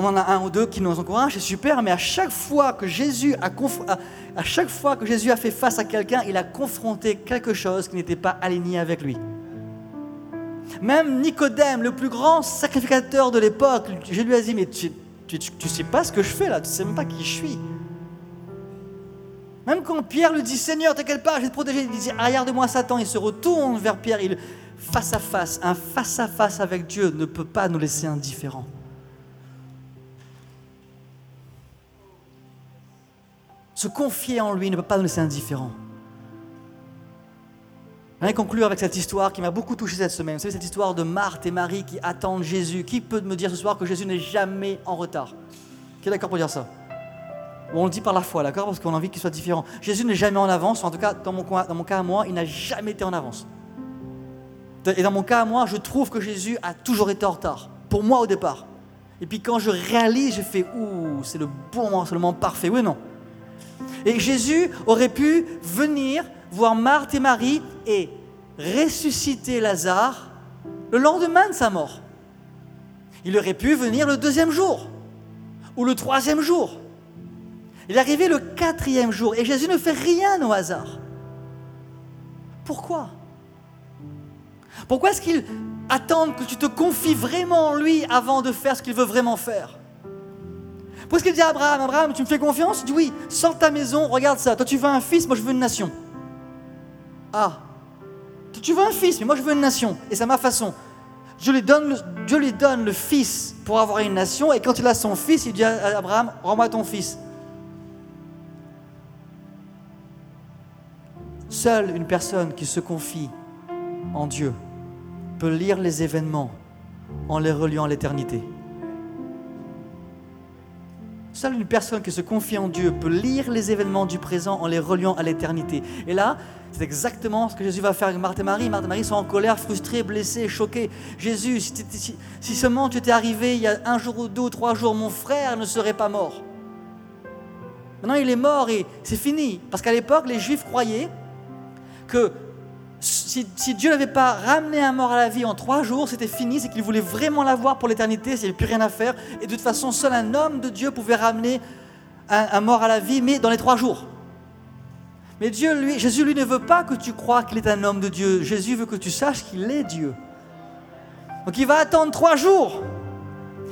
On en a un ou deux qui nous encouragent, c'est super, mais à chaque fois que Jésus a, chaque fois que Jésus a fait face à quelqu'un, il a confronté quelque chose qui n'était pas aligné avec lui. Même Nicodème, le plus grand sacrificateur de l'époque, je lui ai dit, mais tu, tu, sais pas ce que je fais là, tu sais même pas qui je suis. Même quand Pierre lui dit Seigneur, quelle part Je vais te protéger. Il dit Arrière de moi, Satan. Il se retourne vers Pierre. Il, face à face, un face à face avec Dieu ne peut pas nous laisser indifférents. Se confier en lui ne peut pas nous laisser indifférents. Je conclure avec cette histoire qui m'a beaucoup touché cette semaine. Vous savez, cette histoire de Marthe et Marie qui attendent Jésus. Qui peut me dire ce soir que Jésus n'est jamais en retard? Qui est d'accord pour dire ça? On le dit par la foi, d'accord? Parce qu'on a envie qu'il soit différent. Jésus n'est jamais en avance, en tout cas, dans mon, dans mon cas à moi, il n'a jamais été en avance. Et dans mon cas à moi, je trouve que Jésus a toujours été en retard. Pour moi au départ. Et puis quand je réalise, je fais Ouh, c'est le bon moment, c'est le moment parfait. Oui, non Et Jésus aurait pu venir voir Marthe et Marie et ressusciter Lazare le lendemain de sa mort. Il aurait pu venir le deuxième jour ou le troisième jour. Il est arrivé le quatrième jour et Jésus ne fait rien au hasard. Pourquoi? Pourquoi est-ce qu'il attend que tu te confies vraiment en lui avant de faire ce qu'il veut vraiment faire? Pourquoi est-ce qu'il dit à Abraham, Abraham, tu me fais confiance? Il dit oui, sors ta maison, regarde ça. Toi tu veux un fils, moi je veux une nation. Ah, tu veux un fils, mais moi je veux une nation. Et c'est ma façon. Dieu lui, donne le, Dieu lui donne le fils pour avoir une nation, et quand il a son fils, il dit à Abraham, rends-moi ton fils. Seule une personne qui se confie en Dieu peut lire les événements en les reliant à l'éternité. Seule une personne qui se confie en Dieu peut lire les événements du présent en les reliant à l'éternité. Et là, c'est exactement ce que Jésus va faire avec Marthe et Marie. Marthe et Marie sont en colère, frustrées, blessées, choquées. Jésus, si, si seulement tu étais arrivé il y a un jour ou deux ou trois jours, mon frère ne serait pas mort. Maintenant, il est mort et c'est fini. Parce qu'à l'époque, les Juifs croyaient que si, Dieu n'avait pas ramené un mort à la vie en trois jours, c'était fini, c'est qu'il voulait vraiment l'avoir pour l'éternité, il n'y avait plus rien à faire. Et de toute façon, seul un homme de Dieu pouvait ramener un, mort à la vie, mais dans les trois jours. Mais Dieu, lui, Jésus, lui, ne veut pas que tu crois qu'il est un homme de Dieu. Jésus veut que tu saches qu'il est Dieu. Donc il va attendre trois jours.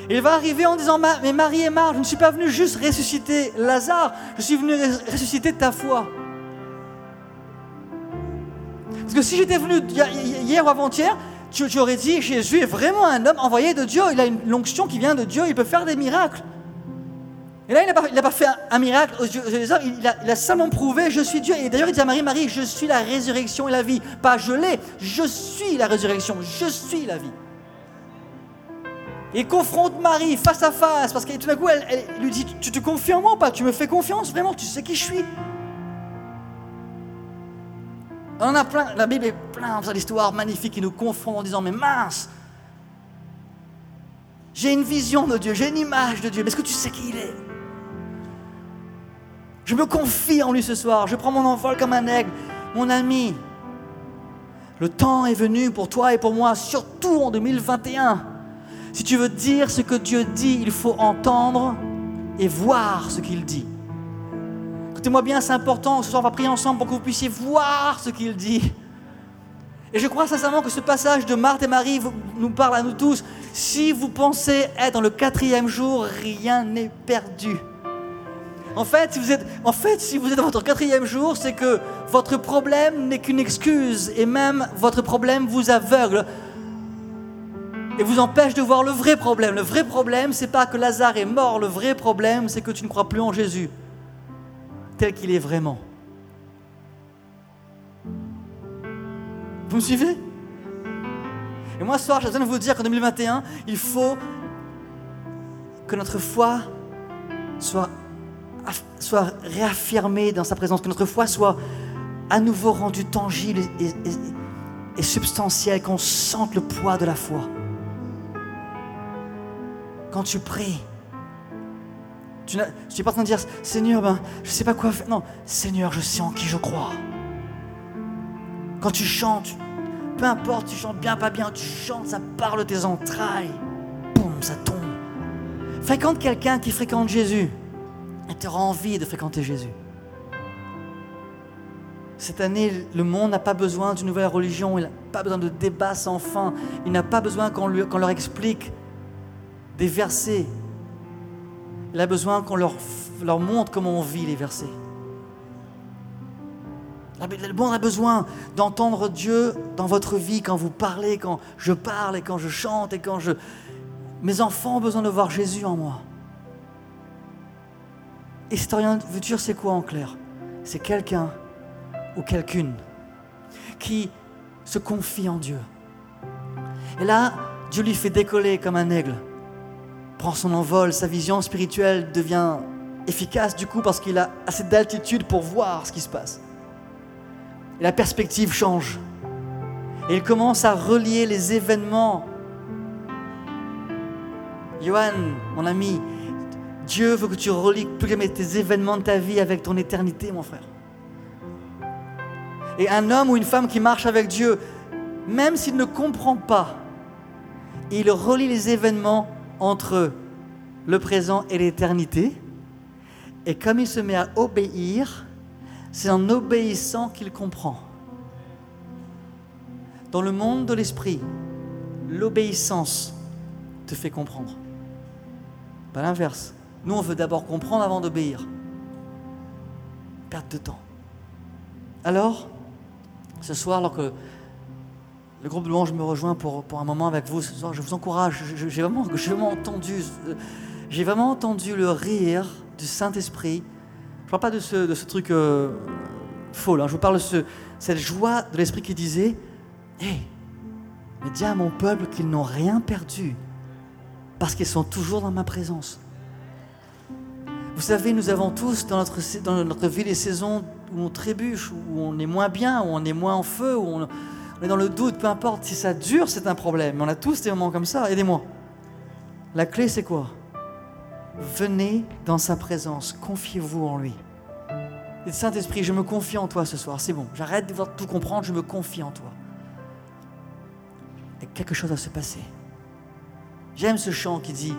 Il va arriver en disant, mais Marie et Marthe, je ne suis pas venu juste ressusciter Lazare, je suis venu ressusciter ta foi. Que si j'étais venu hier ou avant-hier, tu, aurais dit Jésus est vraiment un homme envoyé de Dieu. Il a une onction qui vient de Dieu. Il peut faire des miracles. Et là, il n'a pas, fait un, miracle Il a, il a simplement prouvé Je suis Dieu. Et d'ailleurs, il dit à Marie Marie, je suis la résurrection et la vie. Pas je l'ai, je suis la résurrection. Je suis la vie. Et confronte Marie face à face. Parce que tout d'un coup, elle, elle, lui dit Tu te confies en moi ou pas? Tu me fais confiance Vraiment Tu sais qui je suis on a plein, la Bible est pleine d'histoires magnifiques qui nous confondent en disant Mais mince, j'ai une vision de Dieu, j'ai une image de Dieu, mais est-ce que tu sais qui il est? Je me confie en lui ce soir, je prends mon envol comme un aigle. Mon ami, le temps est venu pour toi et pour moi, surtout en 2021. Si tu veux dire ce que Dieu dit, il faut entendre et voir ce qu'il dit. Écoutez-moi bien, c'est important. Ce soir, on va prier ensemble pour que vous puissiez voir ce qu'il dit. Et je crois sincèrement que ce passage de Marthe et Marie nous parle à nous tous. Si vous pensez être dans le quatrième jour, rien n'est perdu. En fait, si vous êtes, en fait, si vous êtes dans votre quatrième jour, c'est que votre problème n'est qu'une excuse et même votre problème vous aveugle et vous empêche de voir le vrai problème. Le vrai problème, c'est pas que Lazare est mort. Le vrai problème, c'est que tu ne crois plus en Jésus tel qu'il est vraiment. Vous me suivez? Et moi, ce soir, j'ai besoin de vous dire qu'en 2021, il faut que notre foi soit, réaffirmée dans sa présence, que notre foi soit à nouveau rendue tangible et, et substantielle, qu'on sente le poids de la foi. Quand tu pries, tu n'es pas en train de dire, Seigneur, ben, je ne sais pas quoi faire. Non, Seigneur, je sais en qui je crois. Quand tu chantes, peu importe, tu chantes bien, pas bien, tu chantes, ça parle tes entrailles. Boum, ça tombe. Fréquente quelqu'un qui fréquente Jésus et tu auras envie de fréquenter Jésus. Cette année, le monde n'a pas besoin d'une nouvelle religion, il n'a pas besoin de débats sans fin, il n'a pas besoin qu'on leur explique des versets. Il a besoin qu'on leur, montre comment on vit les versets. Le monde a besoin d'entendre Dieu dans votre vie quand vous parlez, quand je parle et quand je chante et quand je... Mes enfants ont besoin de voir Jésus en moi. Historien futur, c'est quoi en clair? C'est quelqu'un ou quelqu'une qui se confie en Dieu. Et là, Dieu lui fait décoller comme un aigle, prend son envol, sa vision spirituelle devient efficace du coup parce qu'il a assez d'altitude pour voir ce qui se passe. Et la perspective change. Et il commence à relier les événements. Johan, mon ami, Dieu veut que tu relies jamais tes événements de ta vie avec ton éternité, mon frère. Et un homme ou une femme qui marche avec Dieu, même s'il ne comprend pas, il relie les événements entre le présent et l'éternité. Et comme il se met à obéir, c'est en obéissant qu'il comprend. Dans le monde de l'esprit, l'obéissance te fait comprendre. Pas l'inverse. Nous, on veut d'abord comprendre avant d'obéir. Perte de temps. Alors, ce soir, alors que le groupe de louange me rejoint pour, pour un moment avec vous ce soir, je vous encourage. J'ai vraiment, entendu, j'ai vraiment entendu le rire du Saint-Esprit je ne parle pas de ce, de ce truc euh, faux, je vous parle de ce, cette joie de l'esprit qui disait Hé, mais dis à mon peuple qu'ils n'ont rien perdu parce qu'ils sont toujours dans ma présence. Vous savez, nous avons tous dans notre, dans notre vie des saisons où on trébuche, où on est moins bien, où on est moins en feu, où on, on est dans le doute, peu importe. Si ça dure, c'est un problème. On a tous des moments comme ça. Aidez-moi. La clé, c'est quoi? Venez dans sa présence, confiez-vous en lui. Et Saint-Esprit, je me confie en toi ce soir, c'est bon, j'arrête de tout comprendre, je me confie en toi. Et quelque chose va se passer. J'aime ce chant qui dit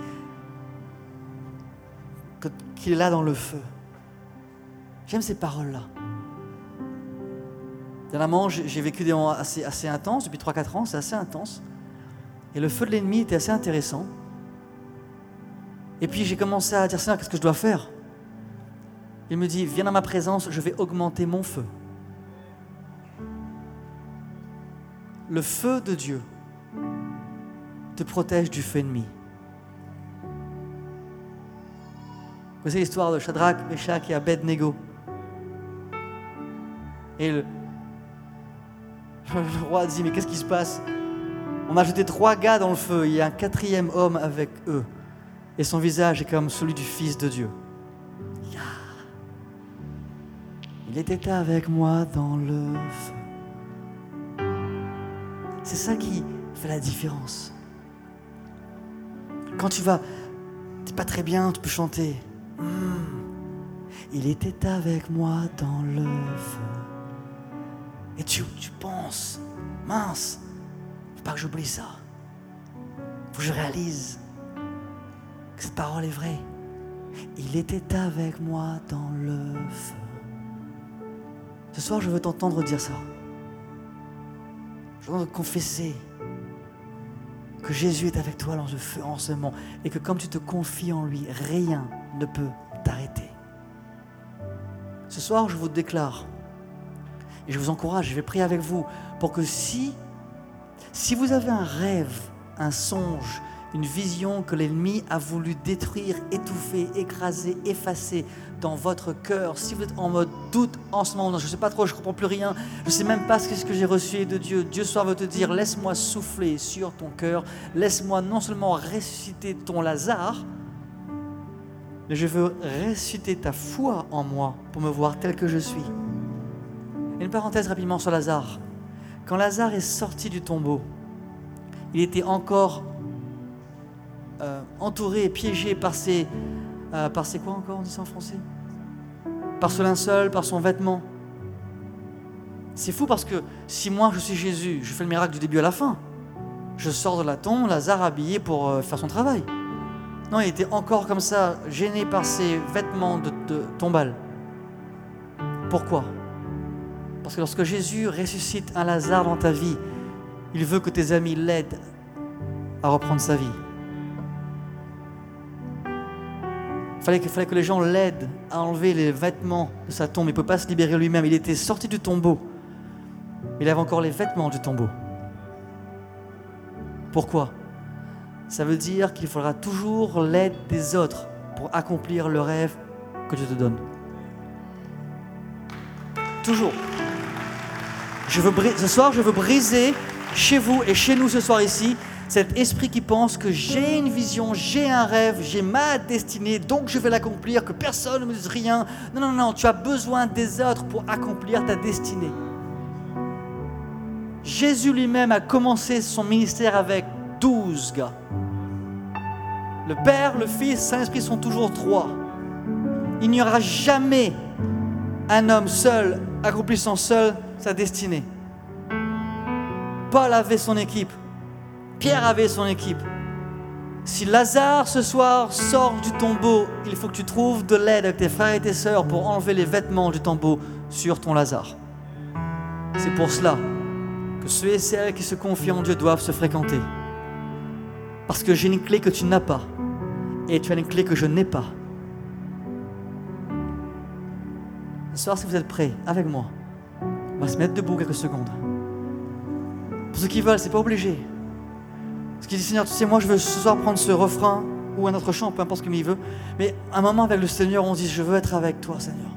qu'il est là dans le feu. J'aime ces paroles-là. Dernièrement, j'ai vécu des moments assez, intenses, depuis 3-4 ans, c'est assez intense. Et le feu de l'ennemi était assez intéressant. Et puis j'ai commencé à dire, Seigneur, qu'est-ce que je dois faire? Il me dit, viens dans ma présence, je vais augmenter mon feu. Le feu de Dieu te protège du feu ennemi. Vous connaissez l'histoire de Shadrach, Meshach et Abednego Et le, le roi dit, mais qu'est-ce qui se passe? On a jeté trois gars dans le feu, il y a un quatrième homme avec eux et son visage est comme celui du Fils de Dieu. Il était avec moi dans le feu. C'est ça qui fait la différence. Quand tu vas, t'es pas très bien, tu peux chanter. Hmm. Il était avec moi dans le feu. Et tu, penses, mince, faut pas que j'oublie ça. Faut que je réalise cette parole est vraie. Il était avec moi dans le feu. Ce soir, je veux t'entendre dire ça. Je veux te confesser que Jésus est avec toi dans le feu en ce moment et que comme tu te confies en lui, rien ne peut t'arrêter. Ce soir, je vous déclare et je vous encourage, je vais prier avec vous pour que si, si vous avez un rêve, un songe, une vision que l'ennemi a voulu détruire, étouffer, écraser, effacer dans votre cœur. Si vous êtes en mode doute en ce moment, je ne sais pas trop, je ne comprends plus rien, je ne sais même pas ce que j'ai reçu de Dieu. Dieu soir veut te dire, laisse-moi souffler sur ton cœur, laisse-moi non seulement ressusciter ton Lazare, mais je veux ressusciter ta foi en moi pour me voir tel que je suis. Une parenthèse rapidement sur Lazare. Quand Lazare est sorti du tombeau, il était encore euh, entouré piégé par ses, euh, par ses quoi encore, on dit ça en français? Par ce linceul, par son vêtement. C'est fou parce que si moi je suis Jésus, je fais le miracle du début à la fin. Je sors de la tombe, Lazare habillé pour euh, faire son travail. Non, il était encore comme ça, gêné par ses vêtements de, de tombale. Pourquoi? Parce que lorsque Jésus ressuscite un Lazare dans ta vie, il veut que tes amis l'aident à reprendre sa vie. Il fallait, que- les gens l'aident à enlever les vêtements de sa tombe. Il ne peut pas se libérer lui-même. Il était sorti du tombeau. Il avait encore les vêtements du tombeau. Pourquoi? Ça veut dire qu'il faudra toujours l'aide des autres pour accomplir le rêve que Dieu te donne. Toujours. Je veux ce soir, je veux briser chez vous et chez nous ce soir ici cet esprit qui pense que j'ai une vision, j'ai un rêve, j'ai ma destinée, donc je vais l'accomplir, que personne ne me dise rien. Non, non, non, tu as besoin des autres pour accomplir ta destinée. Jésus lui-même a commencé son ministère avec 12 gars. Le Père, le Fils, Saint-Esprit sont toujours trois. Il n'y aura jamais un homme seul accomplissant seul sa destinée. Paul avait son équipe. Pierre avait son équipe. Si Lazare ce soir sort du tombeau, il faut que tu trouves de l'aide avec tes frères et tes sœurs pour enlever les vêtements du tombeau sur ton Lazare. C'est pour cela que ceux et celles qui se confient en Dieu doivent se fréquenter. Parce que j'ai une clé que tu n'as pas. Et tu as une clé que je n'ai pas. Ce soir, si vous êtes prêts, avec moi, on va se mettre debout quelques secondes. Pour ceux qui veulent, c'est pas obligé. Ce qui dit Seigneur, tu sais, moi je veux ce soir prendre ce refrain ou un autre chant, peu importe ce qu'il veut. Mais un moment avec le Seigneur, on dit, je veux être avec toi, Seigneur.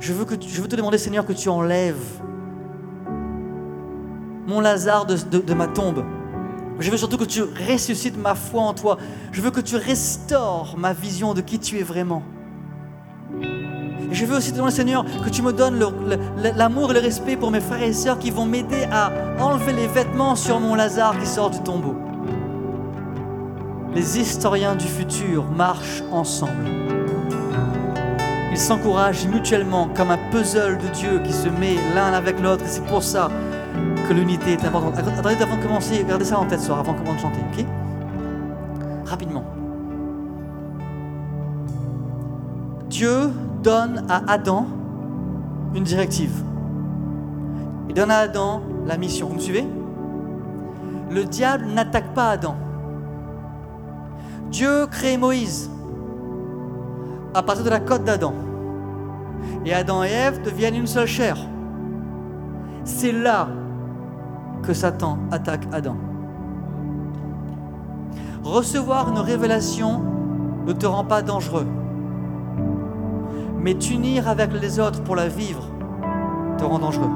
Je veux, que je veux te demander, Seigneur, que tu enlèves mon Lazare de, de- de ma tombe. Je veux surtout que tu ressuscites ma foi en toi. Je veux que tu restaures ma vision de qui tu es vraiment. Je veux aussi te demander, Seigneur, que tu me donnes l'amour et le respect pour mes frères et sœurs qui vont m'aider à enlever les vêtements sur mon Lazare qui sort du tombeau. Les historiens du futur marchent ensemble. Ils s'encouragent mutuellement comme un puzzle de Dieu qui se met l'un avec l'autre. Et c'est pour ça que l'unité est importante. Attendez, avant de commencer, gardez ça en tête ce soir, avant de chanter, ok? Rapidement. Dieu donne à Adam une directive. Il donne à Adam la mission. Vous me suivez? Le diable n'attaque pas Adam. Dieu crée Moïse à partir de la côte d'Adam. Et Adam et Ève deviennent une seule chair. C'est là que Satan attaque Adam. Recevoir une révélation ne te rend pas dangereux. Mais t'unir avec les autres pour la vivre te rend dangereux.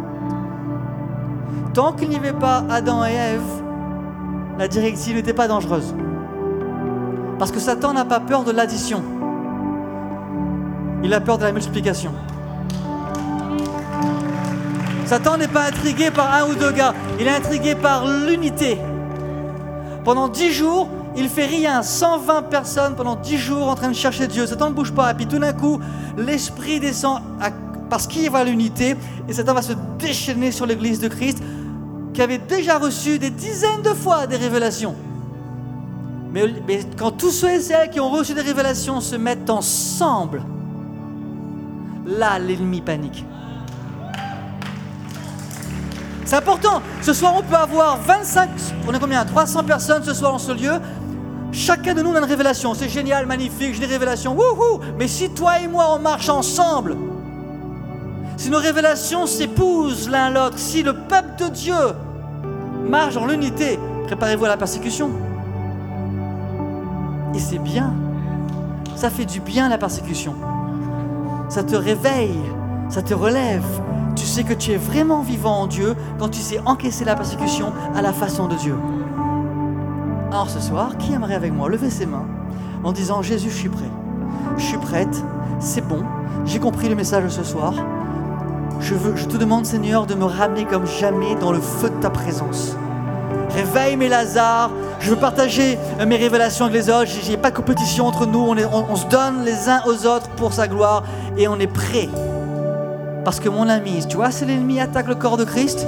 Tant qu'il n'y avait pas Adam et Ève, la directive n'était pas dangereuse. Parce que Satan n'a pas peur de l'addition. Il a peur de la multiplication. Satan n'est pas intrigué par un ou deux gars, il est intrigué par l'unité. Pendant dix jours, il fait rien, 120 personnes pendant 10 jours en train de chercher Dieu. Satan ne bouge pas. Et puis tout d'un coup, l'Esprit descend parce qu'il va à l'unité. Et Satan va se déchaîner sur l'Église de Christ qui avait déjà reçu des dizaines de fois des révélations. Mais, mais quand tous ceux et celles qui ont reçu des révélations se mettent ensemble, là, l'ennemi panique. C'est important. Ce soir, on peut avoir 25, on est combien? 300 personnes ce soir dans ce lieu. Chacun de nous a une révélation. C'est génial, magnifique, j'ai des révélations. Wouhou Mais si toi et moi, on marche ensemble, si nos révélations s'épousent l'un l'autre, si le peuple de Dieu marche dans l'unité, préparez-vous à la persécution. Et c'est bien. Ça fait du bien la persécution. Ça te réveille, ça te relève. Tu sais que tu es vraiment vivant en Dieu quand tu sais encaisser la persécution à la façon de Dieu. Alors ce soir, qui aimerait avec moi lever ses mains en disant Jésus, je suis prêt. Je suis prête, c'est bon, j'ai compris le message de ce soir. Je, te demande, Seigneur, de me ramener comme jamais dans le feu de ta présence. Réveille mes Lazare. Je veux partager euh, mes révélations avec les autres. Il n'y pas de compétition entre nous. On se donne les uns aux autres pour sa gloire et on est prêt Parce que mon ami, tu vois, si l'ennemi attaque le corps de Christ,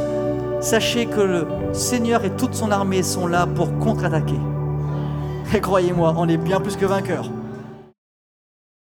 sachez que le Seigneur et toute son armée sont là pour contre-attaquer. Et croyez-moi, on est bien plus que vainqueurs.